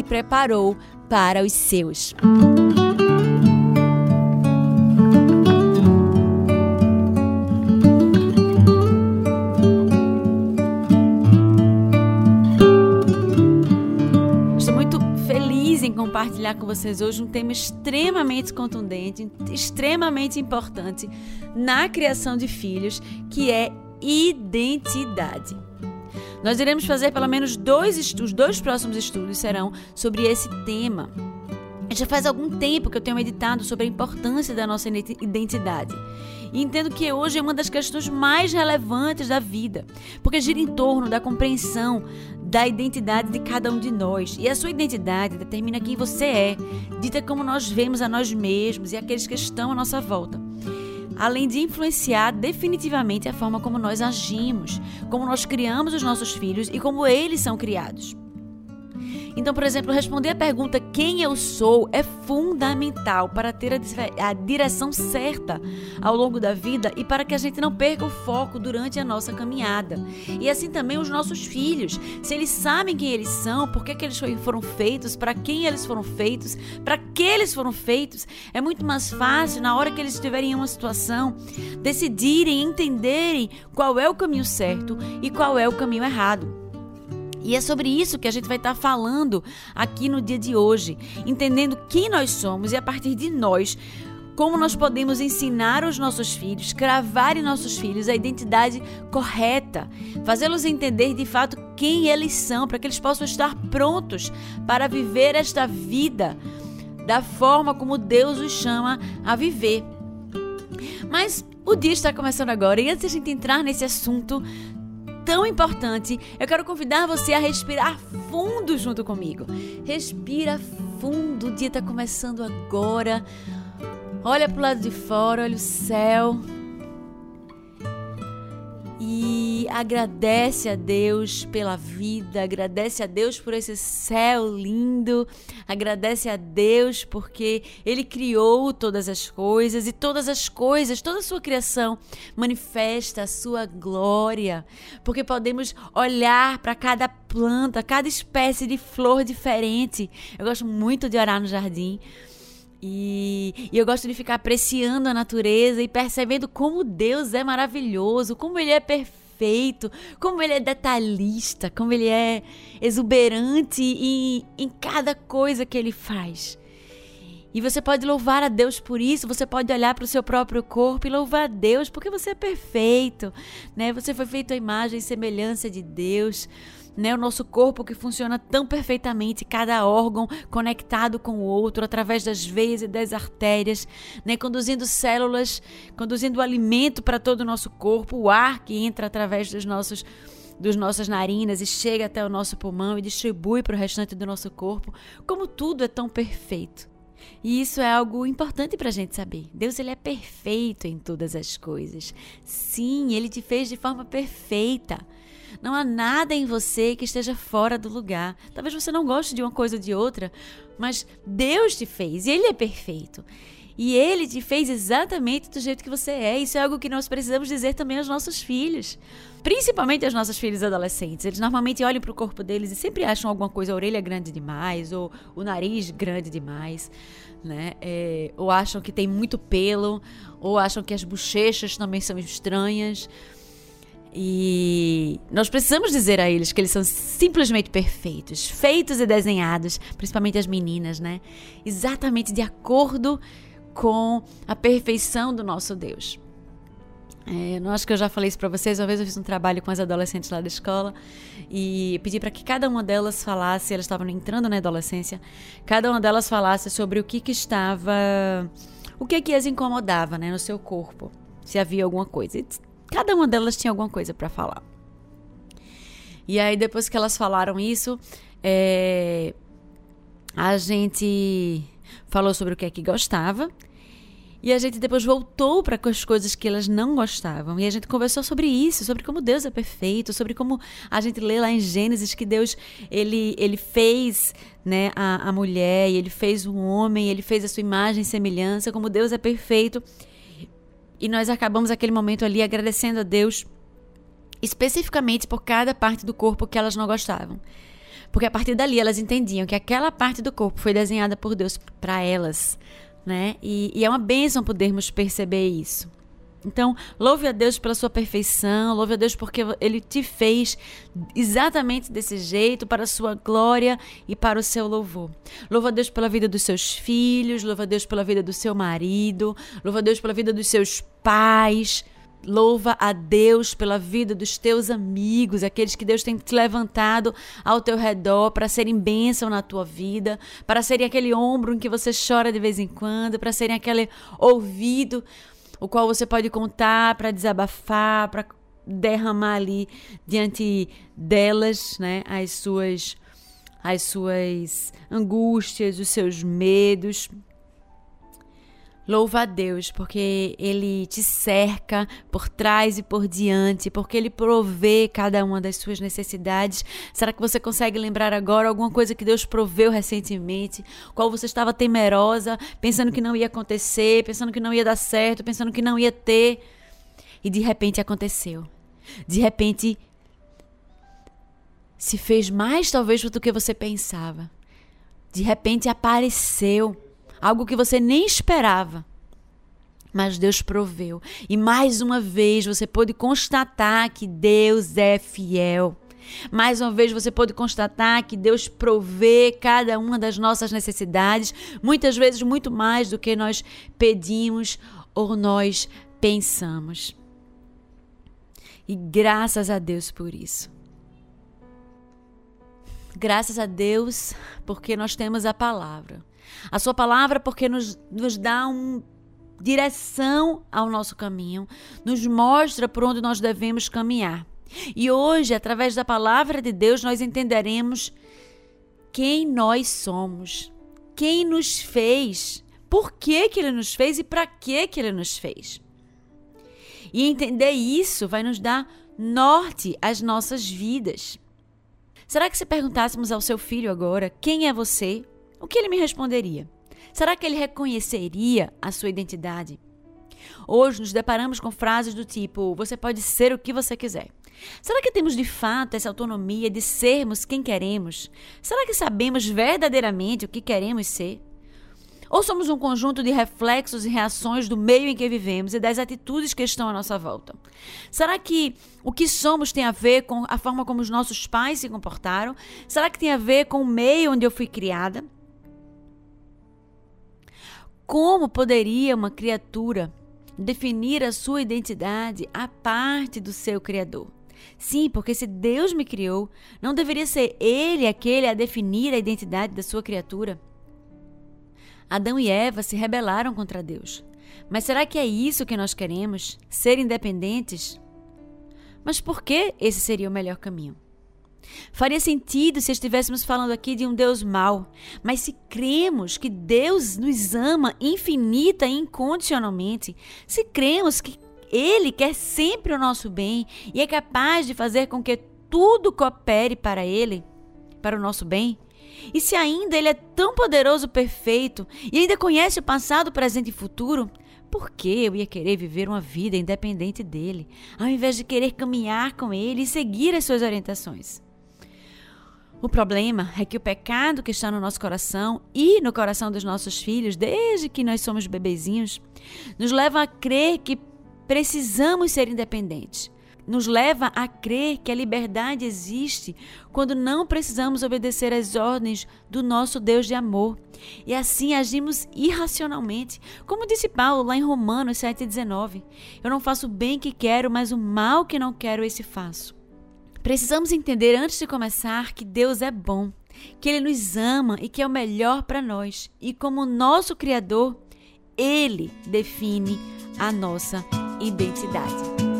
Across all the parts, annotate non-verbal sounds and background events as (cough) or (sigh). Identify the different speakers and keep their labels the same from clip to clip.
Speaker 1: preparou para os seus. compartilhar com vocês hoje um tema extremamente contundente, extremamente importante na criação de filhos, que é identidade. Nós iremos fazer pelo menos dois estudos, dois próximos estudos serão sobre esse tema. Já faz algum tempo que eu tenho meditado sobre a importância da nossa identidade. E entendo que hoje é uma das questões mais relevantes da vida, porque gira em torno da compreensão da identidade de cada um de nós. E a sua identidade determina quem você é, dita como nós vemos a nós mesmos e aqueles que estão à nossa volta. Além de influenciar definitivamente a forma como nós agimos, como nós criamos os nossos filhos e como eles são criados. Então, por exemplo, responder a pergunta quem eu sou é fundamental para ter a, direção certa ao longo da vida e para que a gente não perca o foco durante a nossa caminhada. E assim também os nossos filhos, se eles sabem quem eles são, por que eles foram feitos, para quem eles foram feitos, para que eles foram feitos, é muito mais fácil na hora que eles estiverem em uma situação decidirem, entenderem qual é o caminho certo e qual é o caminho errado. E é sobre isso que a gente vai estar falando aqui no dia de hoje, entendendo quem nós somos e a partir de nós como nós podemos ensinar os nossos filhos, cravar em nossos filhos a identidade correta, fazê-los entender de fato quem eles são, para que eles possam estar prontos para viver esta vida da forma como Deus os chama a viver. Mas o dia está começando agora e antes de a gente entrar nesse assunto, tão importante, eu quero convidar você a respirar fundo junto comigo. Respira fundo, o dia está começando agora. Olha para o lado de fora, olha o céu e agradece a Deus pela vida, agradece a Deus por esse céu lindo, agradece a Deus porque Ele criou todas as coisas e todas as coisas, toda a sua criação manifesta a sua glória, porque podemos olhar para cada planta, cada espécie de flor diferente. Eu gosto muito de orar no jardim. E, e, eu gosto de ficar apreciando a natureza e percebendo como Deus é maravilhoso, como Ele é perfeito, como Ele é detalhista, como Ele é exuberante em, em cada coisa que Ele faz. E você pode louvar a Deus por isso, você pode olhar para o seu próprio corpo e louvar a Deus, porque você é perfeito, né? Você foi feito à imagem e semelhança de Deus né? O nosso corpo que funciona tão perfeitamente, cada órgão conectado com o outro através das veias e das artérias, né? Conduzindo células, conduzindo alimento para todo o nosso corpo, o ar que entra através dos nossos dos nossas narinas e chega até o nosso pulmão e distribui para o restante do nosso corpo, como tudo é tão perfeito. E isso é algo importante para a gente saber. Deus ele é perfeito em todas as coisas. Sim, ele te fez de forma perfeita. Não há nada em você que esteja fora do lugar. Talvez você não goste de uma coisa ou de outra, mas Deus te fez e Ele é perfeito. E Ele te fez exatamente do jeito que você é. Isso é algo que nós precisamos dizer também aos nossos filhos. Principalmente aos nossos filhos adolescentes. Eles normalmente olham para o corpo deles e sempre acham alguma coisa, a orelha grande demais, ou o nariz grande demais, né? É, ou acham que tem muito pelo, ou acham que as bochechas também são estranhas. E nós precisamos dizer a eles que eles são simplesmente perfeitos, feitos e desenhados, principalmente as meninas, né? Exatamente de acordo com a perfeição do nosso Deus. É, eu acho que eu já falei isso para vocês. Uma vez eu fiz um trabalho com as adolescentes lá da escola e pedi para que cada uma delas falasse, elas estavam entrando na adolescência, cada uma delas falasse sobre o que, que estava, o que que as incomodava, né, no seu corpo, se havia alguma coisa. E Cada uma delas tinha alguma coisa para falar. E aí, depois que elas falaram isso, é, a gente falou sobre o que é que gostava. E a gente depois voltou para as coisas que elas não gostavam. E a gente conversou sobre isso, sobre como Deus é perfeito, sobre como a gente lê lá em Gênesis que Deus ele, ele fez né, a, a mulher, e ele fez o homem, ele fez a sua imagem e semelhança, como Deus é perfeito. E nós acabamos aquele momento ali agradecendo a Deus especificamente por cada parte do corpo que elas não gostavam. Porque a partir dali elas entendiam que aquela parte do corpo foi desenhada por Deus para elas, né? E, e é uma bênção podermos perceber isso. Então, louve a Deus pela sua perfeição, louve a Deus porque Ele te fez exatamente desse jeito, para a sua glória e para o seu louvor. Louva a Deus pela vida dos seus filhos, louva a Deus pela vida do seu marido, louva a Deus pela vida dos seus pais. Louva a Deus pela vida dos teus amigos, aqueles que Deus tem te levantado ao teu redor para serem bênção na tua vida, para serem aquele ombro em que você chora de vez em quando, para serem aquele ouvido o qual você pode contar para desabafar, para derramar ali diante delas, né, as suas as suas angústias, os seus medos, Louva a Deus, porque Ele te cerca por trás e por diante, porque Ele provê cada uma das suas necessidades. Será que você consegue lembrar agora alguma coisa que Deus proveu recentemente, qual você estava temerosa, pensando que não ia acontecer, pensando que não ia dar certo, pensando que não ia ter, e de repente aconteceu? De repente se fez mais talvez do que você pensava. De repente apareceu algo que você nem esperava. Mas Deus proveu. E mais uma vez você pôde constatar que Deus é fiel. Mais uma vez você pode constatar que Deus provê cada uma das nossas necessidades, muitas vezes muito mais do que nós pedimos ou nós pensamos. E graças a Deus por isso. Graças a Deus porque nós temos a palavra. A sua palavra, porque nos, nos dá uma direção ao nosso caminho, nos mostra por onde nós devemos caminhar. E hoje, através da palavra de Deus, nós entenderemos quem nós somos, quem nos fez, por que, que Ele nos fez e para que, que Ele nos fez. E entender isso vai nos dar norte às nossas vidas. Será que se perguntássemos ao seu filho agora quem é você, o que ele me responderia? Será que ele reconheceria a sua identidade? Hoje nos deparamos com frases do tipo: você pode ser o que você quiser. Será que temos de fato essa autonomia de sermos quem queremos? Será que sabemos verdadeiramente o que queremos ser? Ou somos um conjunto de reflexos e reações do meio em que vivemos e das atitudes que estão à nossa volta? Será que o que somos tem a ver com a forma como os nossos pais se comportaram? Será que tem a ver com o meio onde eu fui criada? Como poderia uma criatura definir a sua identidade à parte do seu Criador? Sim, porque se Deus me criou, não deveria ser Ele aquele a definir a identidade da sua criatura? Adão e Eva se rebelaram contra Deus. Mas será que é isso que nós queremos? Ser independentes? Mas por que esse seria o melhor caminho? Faria sentido se estivéssemos falando aqui de um Deus mau, mas se cremos que Deus nos ama infinita e incondicionalmente, se cremos que Ele quer sempre o nosso bem e é capaz de fazer com que tudo coopere para Ele, para o nosso bem, e se ainda Ele é tão poderoso, perfeito e ainda conhece o passado, presente e futuro, por que eu ia querer viver uma vida independente dele, ao invés de querer caminhar com ele e seguir as suas orientações? O problema é que o pecado que está no nosso coração e no coração dos nossos filhos, desde que nós somos bebezinhos, nos leva a crer que precisamos ser independentes. Nos leva a crer que a liberdade existe quando não precisamos obedecer às ordens do nosso Deus de amor. E assim agimos irracionalmente. Como disse Paulo lá em Romanos 7,19: Eu não faço o bem que quero, mas o mal que não quero, esse faço. Precisamos entender antes de começar que Deus é bom, que Ele nos ama e que é o melhor para nós. E como nosso Criador, Ele define a nossa identidade.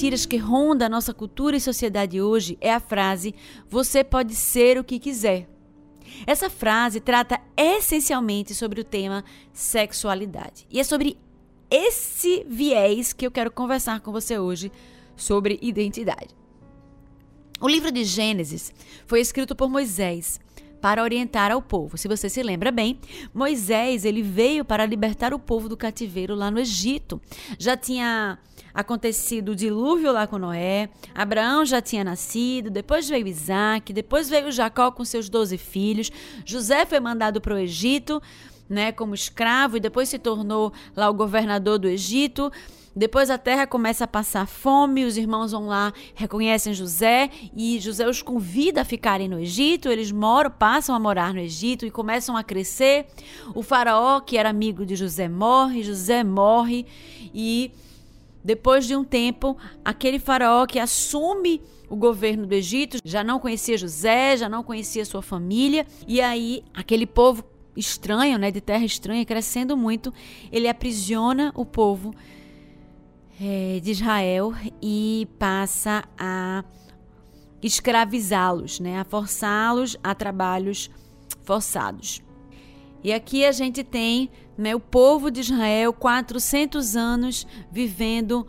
Speaker 1: Mentiras que ronda a nossa cultura e sociedade hoje é a frase: você pode ser o que quiser. Essa frase trata essencialmente sobre o tema sexualidade. E é sobre esse viés que eu quero conversar com você hoje sobre identidade. O livro de Gênesis foi escrito por Moisés para orientar ao povo. Se você se lembra bem, Moisés ele veio para libertar o povo do cativeiro lá no Egito. Já tinha acontecido o dilúvio lá com Noé, Abraão já tinha nascido, depois veio Isaac, depois veio Jacó com seus doze filhos, José foi mandado para o Egito, né, como escravo e depois se tornou lá o governador do Egito. Depois a terra começa a passar fome, os irmãos vão lá, reconhecem José e José os convida a ficarem no Egito. Eles moram, passam a morar no Egito e começam a crescer. O faraó, que era amigo de José, morre, José morre e depois de um tempo, aquele faraó que assume o governo do Egito já não conhecia José, já não conhecia sua família, e aí aquele povo estranho, né, de terra estranha, crescendo muito, ele aprisiona o povo é, de Israel e passa a escravizá-los, né, a forçá-los a trabalhos forçados. E aqui a gente tem né, o povo de Israel 400 anos vivendo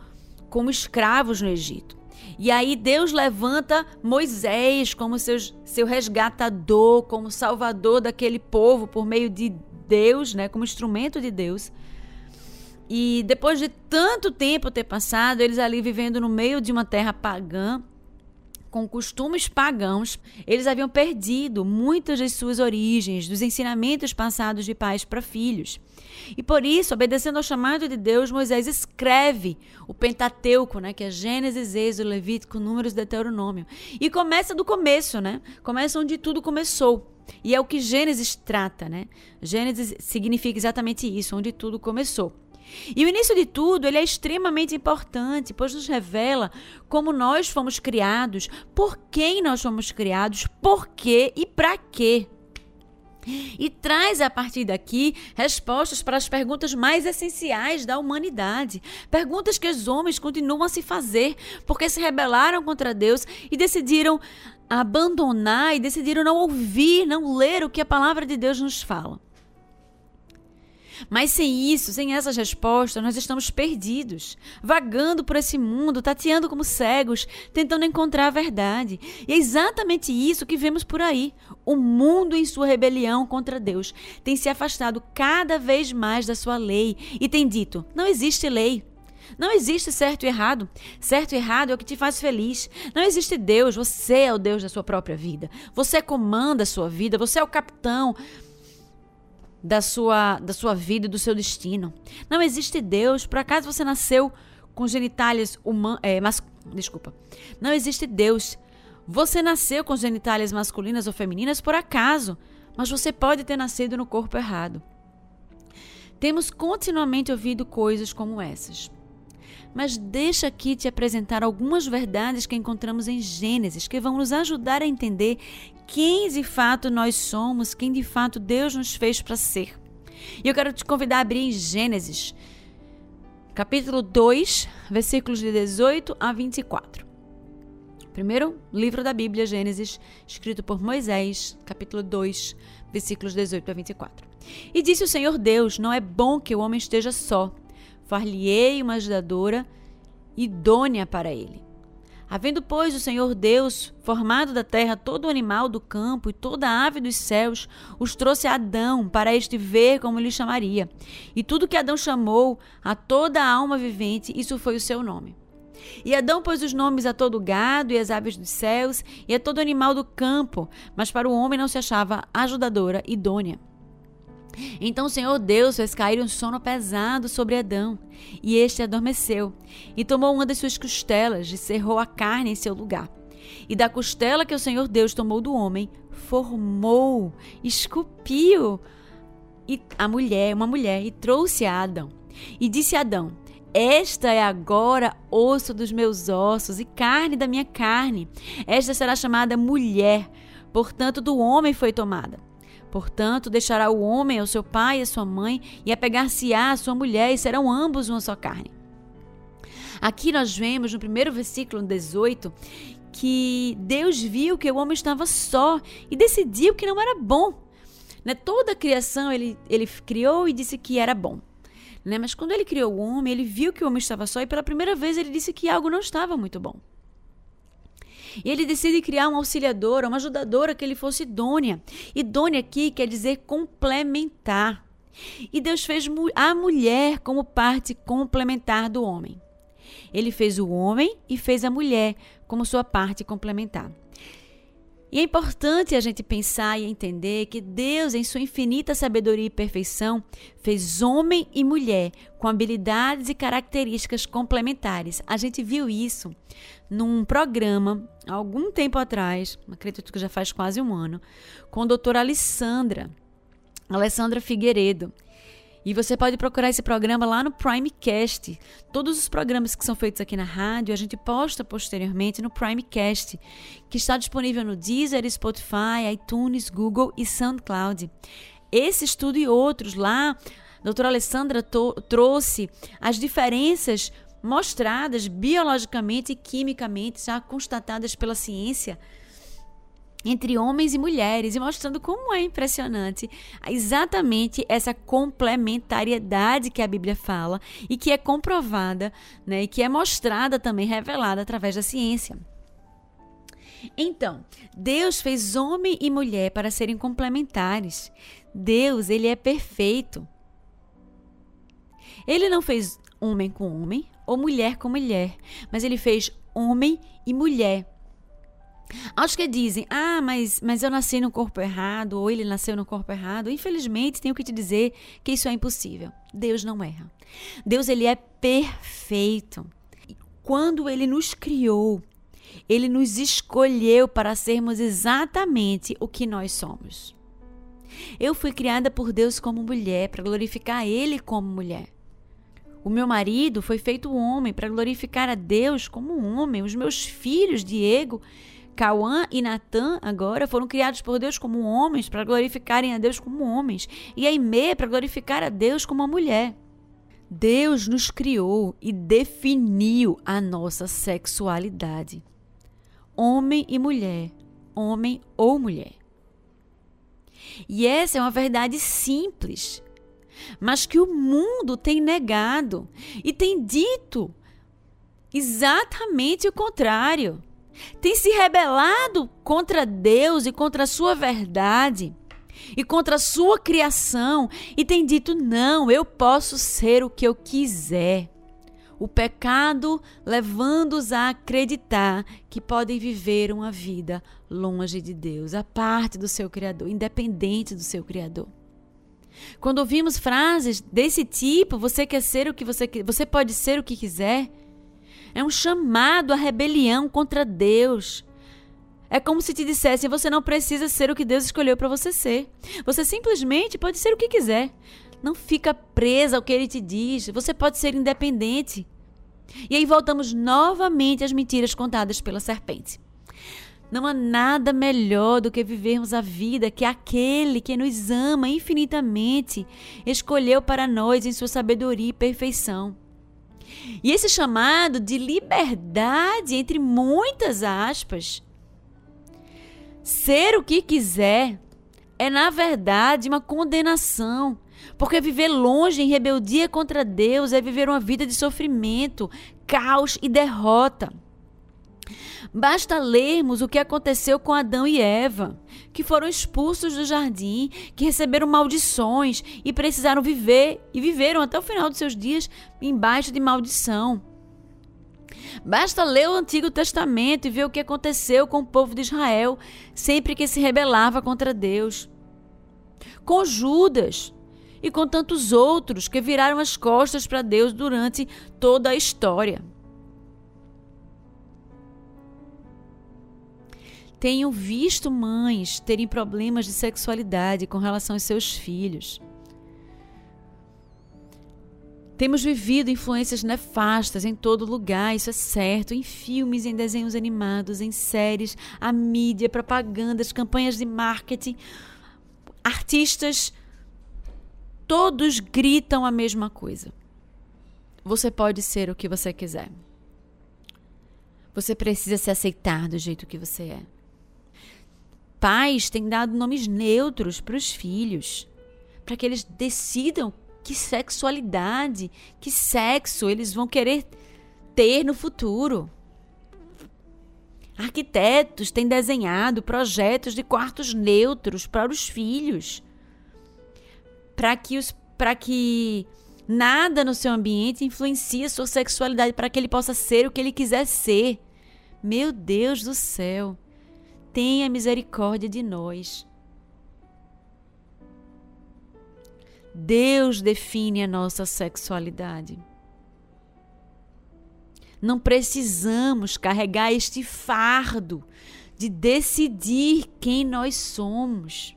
Speaker 1: como escravos no Egito. E aí Deus levanta Moisés como seu, seu resgatador, como salvador daquele povo por meio de Deus, né, como instrumento de Deus. E depois de tanto tempo ter passado, eles ali vivendo no meio de uma terra pagã, com costumes pagãos, eles haviam perdido muitas das suas origens, dos ensinamentos passados de pais para filhos. E por isso, obedecendo ao chamado de Deus, Moisés escreve o Pentateuco, né, que é Gênesis, Êxodo, Levítico, Números, Deuteronômio. E começa do começo, né? Começa onde tudo começou. E é o que Gênesis trata, né? Gênesis significa exatamente isso, onde tudo começou. E o início de tudo, ele é extremamente importante, pois nos revela como nós fomos criados, por quem nós fomos criados, por quê e para quê. E traz a partir daqui respostas para as perguntas mais essenciais da humanidade. Perguntas que os homens continuam a se fazer porque se rebelaram contra Deus e decidiram abandonar e decidiram não ouvir, não ler o que a palavra de Deus nos fala. Mas sem isso, sem essas respostas, nós estamos perdidos, vagando por esse mundo, tateando como cegos, tentando encontrar a verdade. E é exatamente isso que vemos por aí. O mundo, em sua rebelião contra Deus, tem se afastado cada vez mais da sua lei e tem dito: não existe lei. Não existe certo e errado. Certo e errado é o que te faz feliz. Não existe Deus. Você é o Deus da sua própria vida. Você comanda a sua vida. Você é o capitão da sua, da sua vida e do seu destino. Não existe Deus. Por acaso você nasceu com genitálias humanas. É, mas, desculpa. Não existe Deus. Você nasceu com genitálias masculinas ou femininas por acaso, mas você pode ter nascido no corpo errado. Temos continuamente ouvido coisas como essas. Mas deixa aqui te apresentar algumas verdades que encontramos em Gênesis que vão nos ajudar a entender quem de fato nós somos, quem de fato Deus nos fez para ser. E eu quero te convidar a abrir em Gênesis, capítulo 2, versículos de 18 a 24. Primeiro livro da Bíblia, Gênesis, escrito por Moisés, capítulo 2, versículos 18 a 24. E disse o Senhor Deus: Não é bom que o homem esteja só. Far-lhe-ei uma ajudadora idônea para ele. Havendo, pois, o Senhor Deus formado da terra todo animal do campo e toda ave dos céus, os trouxe a Adão para este ver como lhe chamaria. E tudo que Adão chamou a toda a alma vivente, isso foi o seu nome. E Adão pôs os nomes a todo gado e as aves dos céus e a todo animal do campo, mas para o homem não se achava ajudadora idônea. Então o Senhor Deus fez cair um sono pesado sobre Adão, e este adormeceu, e tomou uma das suas costelas e cerrou a carne em seu lugar. E da costela que o Senhor Deus tomou do homem, formou, esculpiu a mulher, uma mulher, e trouxe a Adão. E disse a Adão: esta é agora osso dos meus ossos e carne da minha carne. Esta será chamada mulher, portanto, do homem foi tomada. Portanto, deixará o homem ao seu pai e à sua mãe, e apegar-se-á à sua mulher, e serão ambos uma só carne. Aqui nós vemos no primeiro versículo 18 que Deus viu que o homem estava só e decidiu que não era bom. Né? Toda a criação ele, ele criou e disse que era bom. Né? Mas quando ele criou o homem, ele viu que o homem estava só e pela primeira vez ele disse que algo não estava muito bom. E ele decide criar uma auxiliadora, uma ajudadora que ele fosse idônea. Idônea aqui quer dizer complementar. E Deus fez a mulher como parte complementar do homem. Ele fez o homem e fez a mulher como sua parte complementar. E é importante a gente pensar e entender que Deus, em sua infinita sabedoria e perfeição, fez homem e mulher com habilidades e características complementares. A gente viu isso num programa algum tempo atrás, acredito que já faz quase um ano, com a doutora Alessandra, Alessandra Figueiredo. E você pode procurar esse programa lá no Primecast. Todos os programas que são feitos aqui na rádio, a gente posta posteriormente no Primecast, que está disponível no Deezer, Spotify, iTunes, Google e SoundCloud. Esse estudo e outros lá, a doutora Alessandra trouxe as diferenças mostradas biologicamente e quimicamente, já constatadas pela ciência, entre homens e mulheres e mostrando como é impressionante exatamente essa complementariedade que a Bíblia fala e que é comprovada, né, e que é mostrada também revelada através da ciência. Então, Deus fez homem e mulher para serem complementares. Deus, ele é perfeito. Ele não fez homem com homem ou mulher com mulher, mas ele fez homem e mulher Aos que dizem, ah, mas, mas eu nasci no corpo errado, ou ele nasceu no corpo errado, infelizmente tenho que te dizer que isso é impossível. Deus não erra. Deus ele é perfeito. Quando ele nos criou, ele nos escolheu para sermos exatamente o que nós somos. Eu fui criada por Deus como mulher, para glorificar Ele como mulher. O meu marido foi feito homem para glorificar a Deus como homem. Os meus filhos, Diego Cauã e Natan agora foram criados por Deus como homens para glorificarem a Deus como homens, e a Imê para glorificar a Deus como uma mulher. Deus nos criou e definiu a nossa sexualidade. Homem e mulher, homem ou mulher. E essa é uma verdade simples, mas que o mundo tem negado e tem dito exatamente o contrário tem se rebelado contra Deus e contra a sua verdade e contra a sua criação e tem dito: não, eu posso ser o que eu quiser. O pecado levando-os a acreditar que podem viver uma vida longe de Deus, a parte do seu Criador, independente do seu Criador. Quando ouvimos frases desse tipo, você quer ser o que você você pode ser o que quiser, é um chamado à rebelião contra Deus. É como se te dissessem: você não precisa ser o que Deus escolheu para você ser. Você simplesmente pode ser o que quiser. Não fica presa ao que ele te diz. Você pode ser independente. E aí voltamos novamente às mentiras contadas pela serpente. Não há nada melhor do que vivermos a vida que aquele que nos ama infinitamente escolheu para nós em sua sabedoria e perfeição. E esse chamado de liberdade, entre muitas aspas, ser o que quiser, é na verdade uma condenação. Porque viver longe em rebeldia contra Deus é viver uma vida de sofrimento, caos e derrota. Basta lermos o que aconteceu com Adão e Eva, que foram expulsos do jardim, que receberam maldições e precisaram viver e viveram até o final de seus dias embaixo de maldição. Basta ler o Antigo Testamento e ver o que aconteceu com o povo de Israel sempre que se rebelava contra Deus. Com Judas e com tantos outros que viraram as costas para Deus durante toda a história. Tenho visto mães terem problemas de sexualidade com relação aos seus filhos. Temos vivido influências nefastas em todo lugar, isso é certo, em filmes, em desenhos animados, em séries, a mídia, propagandas, campanhas de marketing, artistas, todos gritam a mesma coisa. Você pode ser o que você quiser. Você precisa se aceitar do jeito que você é pais têm dado nomes neutros para os filhos, para que eles decidam que sexualidade, que sexo eles vão querer ter no futuro. Arquitetos têm desenhado projetos de quartos neutros para os filhos, para que os para que nada no seu ambiente influencie a sua sexualidade para que ele possa ser o que ele quiser ser. Meu Deus do céu tenha misericórdia de nós. Deus define a nossa sexualidade. Não precisamos carregar este fardo de decidir quem nós somos.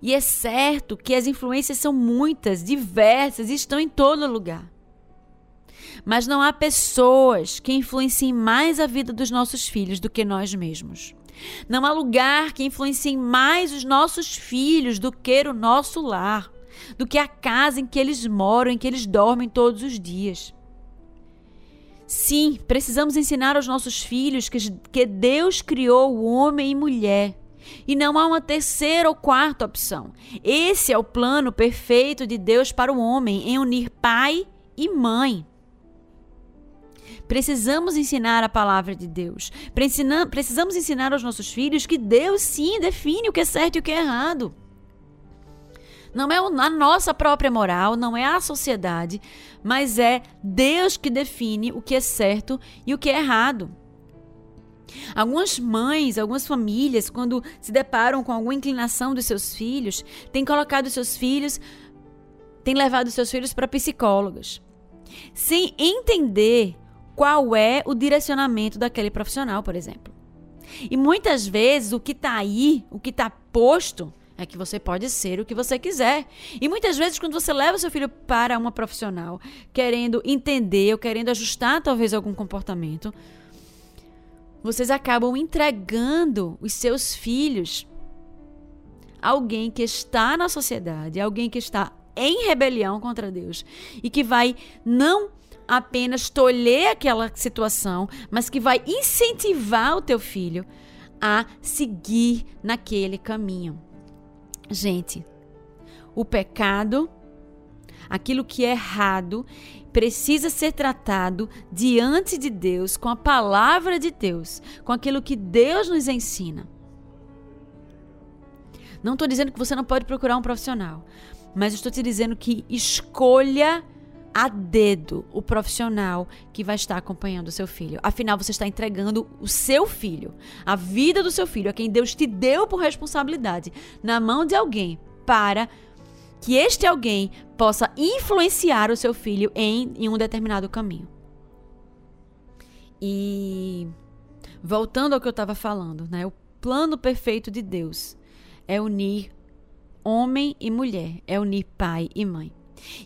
Speaker 1: E é certo que as influências são muitas, diversas e estão em todo lugar. Mas não há pessoas que influenciem mais a vida dos nossos filhos do que nós mesmos. Não há lugar que influencie mais os nossos filhos do que o nosso lar, do que a casa em que eles moram, em que eles dormem todos os dias. Sim, precisamos ensinar aos nossos filhos que, que Deus criou o homem e mulher. E não há uma terceira ou quarta opção. Esse é o plano perfeito de Deus para o homem em unir pai e mãe. Precisamos ensinar a palavra de Deus. Precisamos ensinar aos nossos filhos que Deus sim define o que é certo e o que é errado. Não é a nossa própria moral, não é a sociedade, mas é Deus que define o que é certo e o que é errado. Algumas mães, algumas famílias, quando se deparam com alguma inclinação dos seus filhos, têm colocado seus filhos, têm levado seus filhos para psicólogas, sem entender qual é o direcionamento daquele profissional, por exemplo. E muitas vezes o que está aí, o que está posto, é que você pode ser o que você quiser. E muitas vezes, quando você leva seu filho para uma profissional, querendo entender ou querendo ajustar talvez algum comportamento, vocês acabam entregando os seus filhos a alguém que está na sociedade, alguém que está em rebelião contra Deus e que vai não apenas tolher aquela situação, mas que vai incentivar o teu filho a seguir naquele caminho. Gente, o pecado, aquilo que é errado, precisa ser tratado diante de Deus, com a palavra de Deus, com aquilo que Deus nos ensina. Não estou dizendo que você não pode procurar um profissional, mas estou te dizendo que escolha a dedo o profissional que vai estar acompanhando o seu filho. Afinal, você está entregando o seu filho, a vida do seu filho, a quem Deus te deu por responsabilidade, na mão de alguém para que este alguém possa influenciar o seu filho em, em um determinado caminho. E voltando ao que eu estava falando, né? O plano perfeito de Deus é unir homem e mulher, é unir pai e mãe.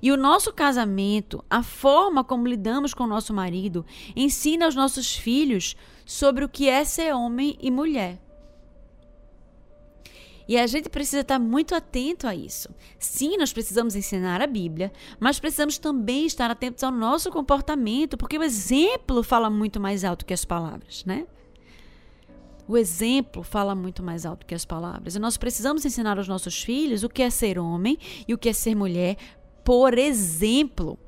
Speaker 1: E o nosso casamento, a forma como lidamos com o nosso marido, ensina aos nossos filhos sobre o que é ser homem e mulher. E a gente precisa estar muito atento a isso. Sim, nós precisamos ensinar a Bíblia, mas precisamos também estar atentos ao nosso comportamento, porque o exemplo fala muito mais alto que as palavras, né? O exemplo fala muito mais alto que as palavras. E nós precisamos ensinar aos nossos filhos o que é ser homem e o que é ser mulher, por exemplo.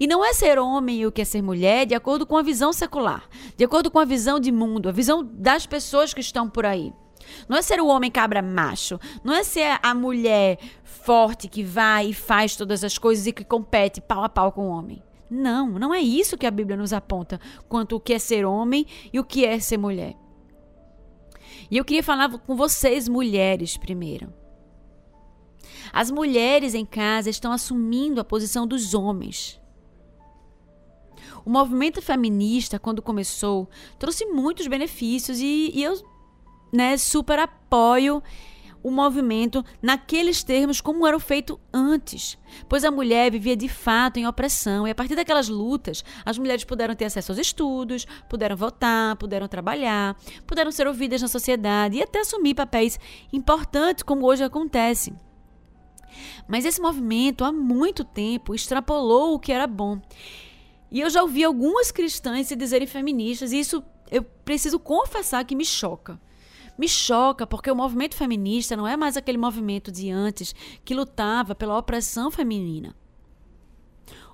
Speaker 1: E não é ser homem o que é ser mulher de acordo com a visão secular, de acordo com a visão de mundo, a visão das pessoas que estão por aí. Não é ser o homem cabra macho. Não é ser a mulher forte que vai e faz todas as coisas e que compete pau a pau com o homem. Não, não é isso que a Bíblia nos aponta quanto o que é ser homem e o que é ser mulher. E eu queria falar com vocês, mulheres, primeiro. As mulheres em casa estão assumindo a posição dos homens. O movimento feminista, quando começou, trouxe muitos benefícios e, e eu né, super apoio o movimento naqueles termos como era feito antes, pois a mulher vivia de fato em opressão e a partir daquelas lutas as mulheres puderam ter acesso aos estudos, puderam votar, puderam trabalhar, puderam ser ouvidas na sociedade e até assumir papéis importantes como hoje acontece. Mas esse movimento há muito tempo extrapolou o que era bom. E eu já ouvi algumas cristãs se dizerem feministas e isso eu preciso confessar que me choca me choca porque o movimento feminista não é mais aquele movimento de antes que lutava pela opressão feminina.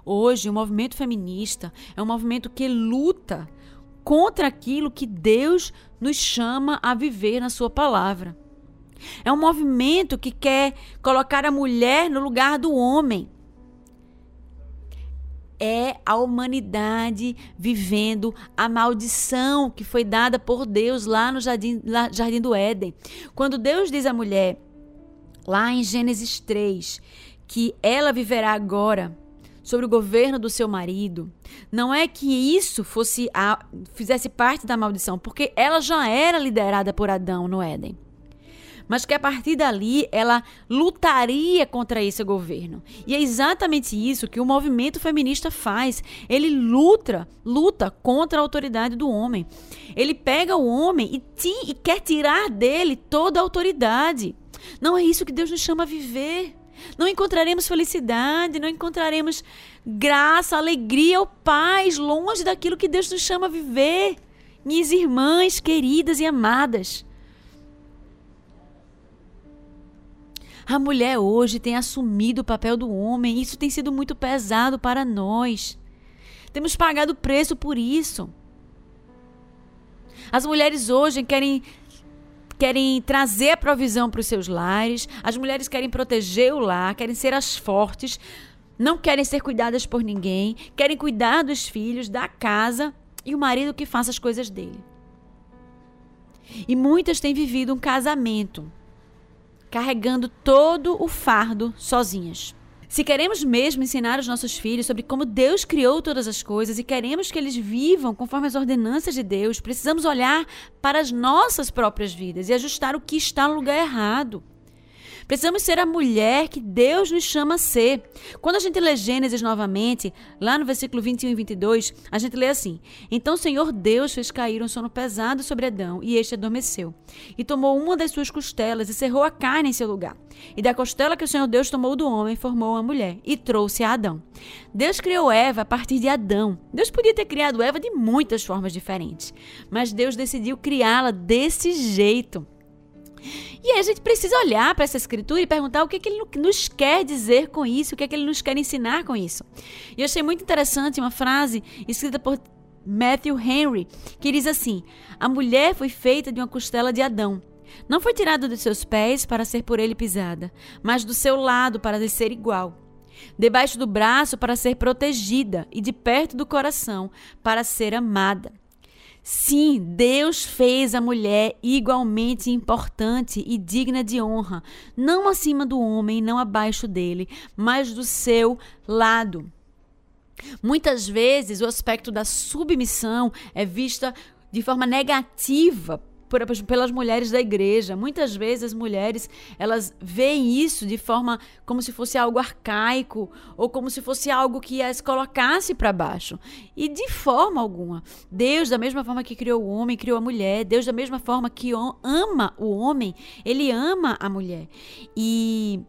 Speaker 1: Hoje, o movimento feminista é um movimento que luta contra aquilo que Deus nos chama a viver na Sua palavra. É um movimento que quer colocar a mulher no lugar do homem é a humanidade vivendo a maldição que foi dada por Deus lá no jardim, lá, jardim do Éden. Quando Deus diz à mulher, lá em Gênesis 3, que ela viverá agora sobre o governo do seu marido, não é que isso fosse a, fizesse parte da maldição, porque ela já era liderada por Adão no Éden mas que a partir dali ela lutaria contra esse governo. E é exatamente isso que o movimento feminista faz. Ele luta, luta contra a autoridade do homem. Ele pega o homem e, ti, e quer tirar dele toda a autoridade. Não é isso que Deus nos chama a viver. Não encontraremos felicidade, não encontraremos graça, alegria ou paz longe daquilo que Deus nos chama a viver. Minhas irmãs queridas e amadas. A mulher hoje tem assumido o papel do homem, isso tem sido muito pesado para nós. Temos pagado preço por isso. As mulheres hoje querem querem trazer a provisão para os seus lares, as mulheres querem proteger o lar, querem ser as fortes, não querem ser cuidadas por ninguém, querem cuidar dos filhos, da casa e o marido que faça as coisas dele. E muitas têm vivido um casamento carregando todo o fardo sozinhas. Se queremos mesmo ensinar os nossos filhos sobre como Deus criou todas as coisas e queremos que eles vivam conforme as ordenanças de Deus, precisamos olhar para as nossas próprias vidas e ajustar o que está no lugar errado. Precisamos ser a mulher que Deus nos chama a ser. Quando a gente lê Gênesis novamente, lá no versículo 21 e 22, a gente lê assim: Então o Senhor Deus fez cair um sono pesado sobre Adão, e este adormeceu. E tomou uma das suas costelas e cerrou a carne em seu lugar. E da costela que o Senhor Deus tomou do homem, formou uma mulher e trouxe a Adão. Deus criou Eva a partir de Adão. Deus podia ter criado Eva de muitas formas diferentes, mas Deus decidiu criá-la desse jeito. E aí a gente precisa olhar para essa escritura e perguntar o que, é que ele nos quer dizer com isso, o que, é que ele nos quer ensinar com isso. E eu achei muito interessante uma frase escrita por Matthew Henry, que diz assim: A mulher foi feita de uma costela de Adão. Não foi tirada dos seus pés para ser por ele pisada, mas do seu lado para lhe ser igual. Debaixo do braço para ser protegida e de perto do coração para ser amada. Sim, Deus fez a mulher igualmente importante e digna de honra, não acima do homem, não abaixo dele, mas do seu lado. Muitas vezes o aspecto da submissão é vista de forma negativa pelas mulheres da igreja. Muitas vezes as mulheres, elas veem isso de forma como se fosse algo arcaico ou como se fosse algo que as colocasse para baixo. E de forma alguma. Deus, da mesma forma que criou o homem, criou a mulher. Deus, da mesma forma que ama o homem, ele ama a mulher. E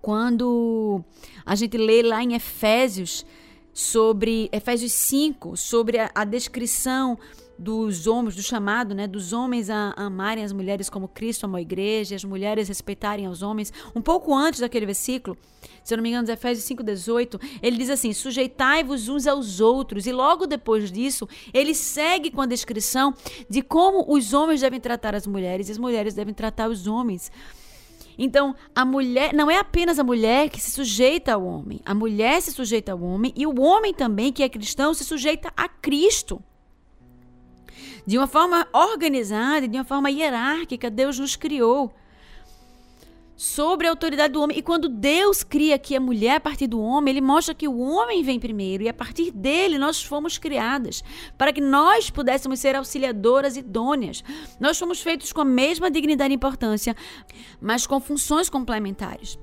Speaker 1: quando a gente lê lá em Efésios sobre Efésios 5, sobre a, a descrição dos homens, do chamado, né, dos homens a, amarem as mulheres como Cristo amou a igreja, as mulheres respeitarem os homens. Um pouco antes daquele versículo, se eu não me engano, Efésios 5:18, ele diz assim: "Sujeitai-vos uns aos outros". E logo depois disso, ele segue com a descrição de como os homens devem tratar as mulheres e as mulheres devem tratar os homens. Então, a mulher não é apenas a mulher que se sujeita ao homem. A mulher se sujeita ao homem e o homem também, que é cristão, se sujeita a Cristo de uma forma organizada, de uma forma hierárquica, Deus nos criou sobre a autoridade do homem. E quando Deus cria aqui a mulher a partir do homem, ele mostra que o homem vem primeiro e a partir dele nós fomos criadas para que nós pudéssemos ser auxiliadoras idôneas. Nós fomos feitos com a mesma dignidade e importância, mas com funções complementares.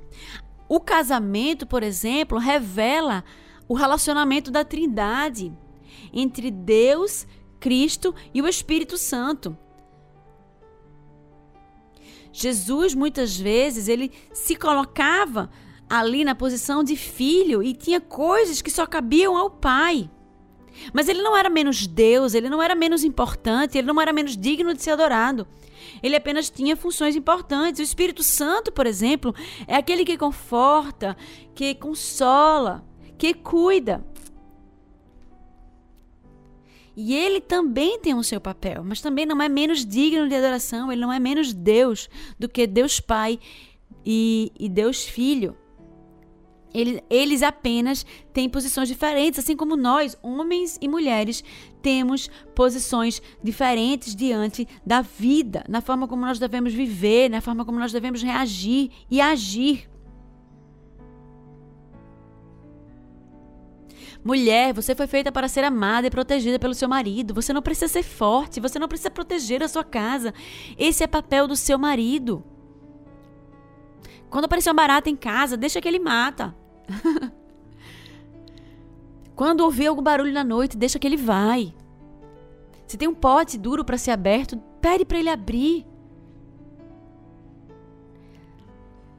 Speaker 1: O casamento, por exemplo, revela o relacionamento da Trindade entre Deus Cristo e o Espírito Santo. Jesus muitas vezes ele se colocava ali na posição de filho e tinha coisas que só cabiam ao Pai. Mas ele não era menos Deus, ele não era menos importante, ele não era menos digno de ser adorado. Ele apenas tinha funções importantes. O Espírito Santo, por exemplo, é aquele que conforta, que consola, que cuida. E ele também tem o seu papel, mas também não é menos digno de adoração, ele não é menos Deus do que Deus Pai e, e Deus Filho. Ele, eles apenas têm posições diferentes, assim como nós, homens e mulheres, temos posições diferentes diante da vida, na forma como nós devemos viver, na forma como nós devemos reagir e agir. Mulher, você foi feita para ser amada e protegida pelo seu marido. Você não precisa ser forte, você não precisa proteger a sua casa. Esse é papel do seu marido. Quando aparecer uma barata em casa, deixa que ele mata. (laughs) Quando ouvir algum barulho na noite, deixa que ele vai. Se tem um pote duro para ser aberto, pede para ele abrir.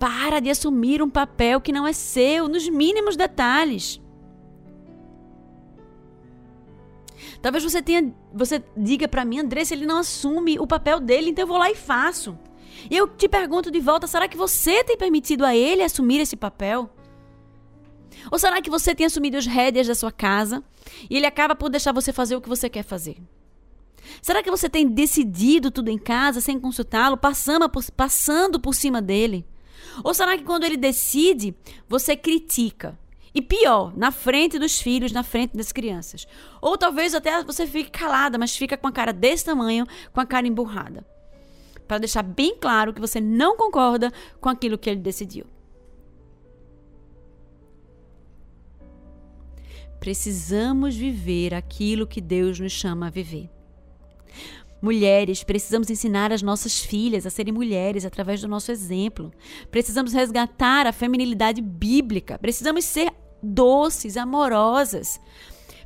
Speaker 1: Para de assumir um papel que não é seu, nos mínimos detalhes. Talvez você tenha, você diga para mim, Andressa, ele não assume o papel dele, então eu vou lá e faço. E eu te pergunto de volta, será que você tem permitido a ele assumir esse papel? Ou será que você tem assumido as rédeas da sua casa e ele acaba por deixar você fazer o que você quer fazer? Será que você tem decidido tudo em casa sem consultá-lo, passando passando por cima dele? Ou será que quando ele decide, você critica? E pior, na frente dos filhos, na frente das crianças. Ou talvez até você fique calada, mas fica com a cara desse tamanho, com a cara emburrada. Para deixar bem claro que você não concorda com aquilo que ele decidiu. Precisamos viver aquilo que Deus nos chama a viver. Mulheres, precisamos ensinar as nossas filhas a serem mulheres através do nosso exemplo. Precisamos resgatar a feminilidade bíblica. Precisamos ser doces, amorosas.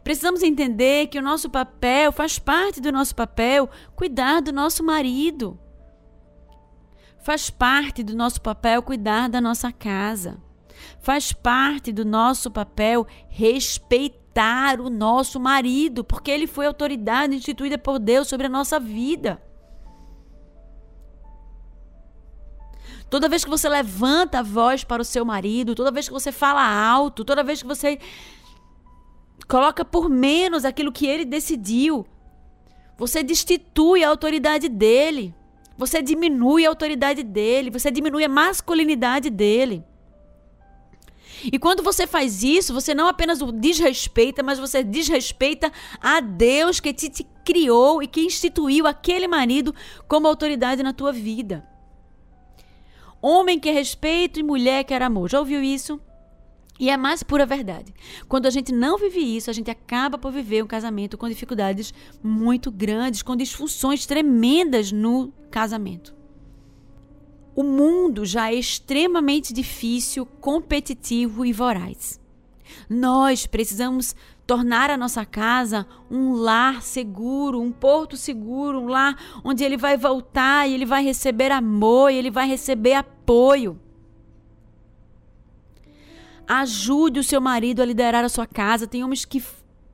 Speaker 1: Precisamos entender que o nosso papel, faz parte do nosso papel, cuidar do nosso marido. Faz parte do nosso papel cuidar da nossa casa. Faz parte do nosso papel respeitar o nosso marido, porque ele foi autoridade instituída por Deus sobre a nossa vida. Toda vez que você levanta a voz para o seu marido, toda vez que você fala alto, toda vez que você coloca por menos aquilo que ele decidiu, você destitui a autoridade dele. Você diminui a autoridade dele, você diminui a masculinidade dele. E quando você faz isso, você não apenas o desrespeita, mas você desrespeita a Deus que te, te criou e que instituiu aquele marido como autoridade na tua vida. Homem quer respeito e mulher quer amor. Já ouviu isso? E é a mais pura verdade. Quando a gente não vive isso, a gente acaba por viver um casamento com dificuldades muito grandes, com disfunções tremendas no casamento. O mundo já é extremamente difícil, competitivo e voraz. Nós precisamos tornar a nossa casa um lar seguro, um porto seguro, um lar onde ele vai voltar e ele vai receber amor, e ele vai receber apoio. Ajude o seu marido a liderar a sua casa. Tem homens que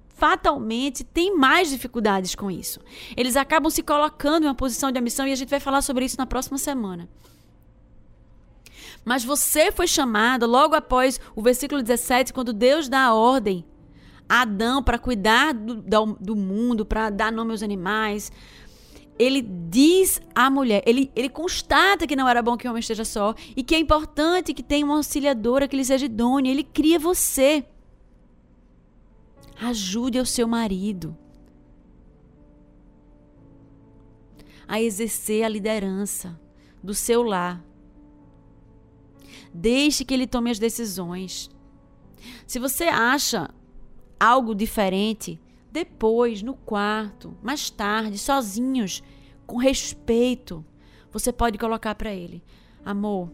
Speaker 1: fatalmente têm mais dificuldades com isso. Eles acabam se colocando em uma posição de ambição e a gente vai falar sobre isso na próxima semana. Mas você foi chamado logo após o versículo 17, quando Deus dá a ordem a Adão para cuidar do, do mundo, para dar nome aos animais, ele diz à mulher, ele, ele constata que não era bom que o homem esteja só e que é importante que tenha uma auxiliadora, que ele seja idôneo. Ele cria você. Ajude o seu marido a exercer a liderança do seu lar. Deixe que ele tome as decisões. Se você acha algo diferente, depois, no quarto, mais tarde, sozinhos, com respeito, você pode colocar para ele: Amor,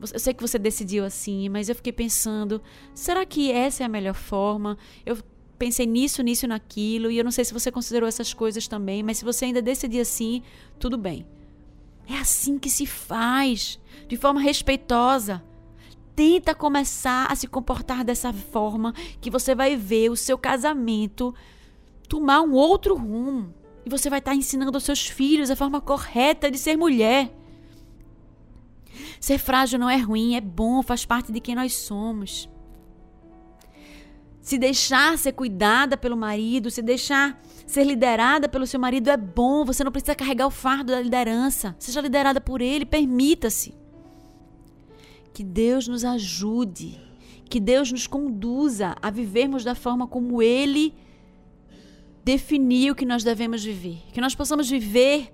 Speaker 1: eu sei que você decidiu assim, mas eu fiquei pensando: será que essa é a melhor forma? Eu pensei nisso, nisso naquilo, e eu não sei se você considerou essas coisas também, mas se você ainda decidir assim, tudo bem. É assim que se faz, de forma respeitosa tenta começar a se comportar dessa forma que você vai ver o seu casamento tomar um outro rumo. E você vai estar ensinando aos seus filhos a forma correta de ser mulher. Ser frágil não é ruim, é bom, faz parte de quem nós somos. Se deixar ser cuidada pelo marido, se deixar ser liderada pelo seu marido é bom. Você não precisa carregar o fardo da liderança. Seja liderada por ele, permita-se. Que Deus nos ajude, que Deus nos conduza a vivermos da forma como Ele definiu que nós devemos viver. Que nós possamos viver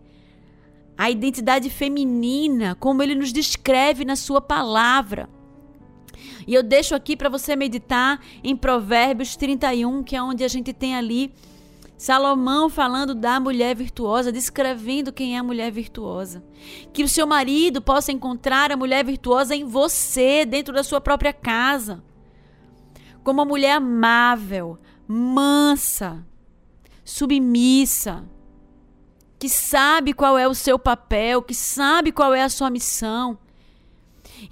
Speaker 1: a identidade feminina como Ele nos descreve na Sua palavra. E eu deixo aqui para você meditar em Provérbios 31, que é onde a gente tem ali Salomão falando da mulher virtuosa, descrevendo quem é a mulher virtuosa. Que o seu marido possa encontrar a mulher virtuosa em você, dentro da sua própria casa. Como uma mulher amável, mansa, submissa, que sabe qual é o seu papel, que sabe qual é a sua missão.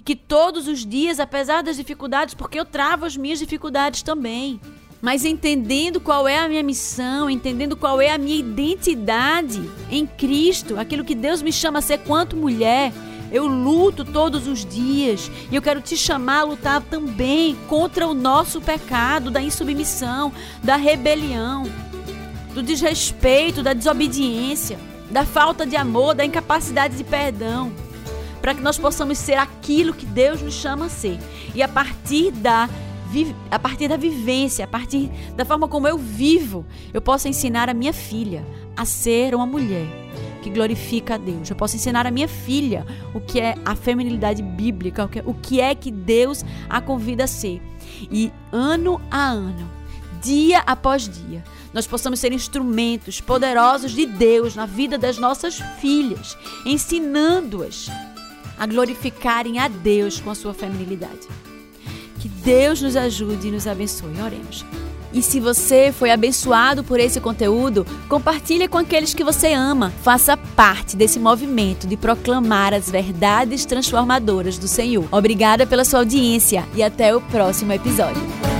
Speaker 1: Que todos os dias, apesar das dificuldades, porque eu travo as minhas dificuldades também mas entendendo qual é a minha missão, entendendo qual é a minha identidade em Cristo, aquilo que Deus me chama a ser quanto mulher. Eu luto todos os dias e eu quero te chamar a lutar também contra o nosso pecado da insubmissão, da rebelião, do desrespeito, da desobediência, da falta de amor, da incapacidade de perdão, para que nós possamos ser aquilo que Deus nos chama a ser. E a partir da a partir da vivência, a partir da forma como eu vivo, eu posso ensinar a minha filha a ser uma mulher que glorifica a Deus. Eu posso ensinar a minha filha o que é a feminilidade bíblica, o que é que Deus a convida a ser. E ano a ano, dia após dia, nós possamos ser instrumentos poderosos de Deus na vida das nossas filhas, ensinando-as a glorificarem a Deus com a sua feminilidade. Que Deus nos ajude e nos abençoe. Oremos. E se você foi abençoado por esse conteúdo, compartilhe com aqueles que você ama. Faça parte desse movimento de proclamar as verdades transformadoras do Senhor. Obrigada pela sua audiência e até o próximo episódio.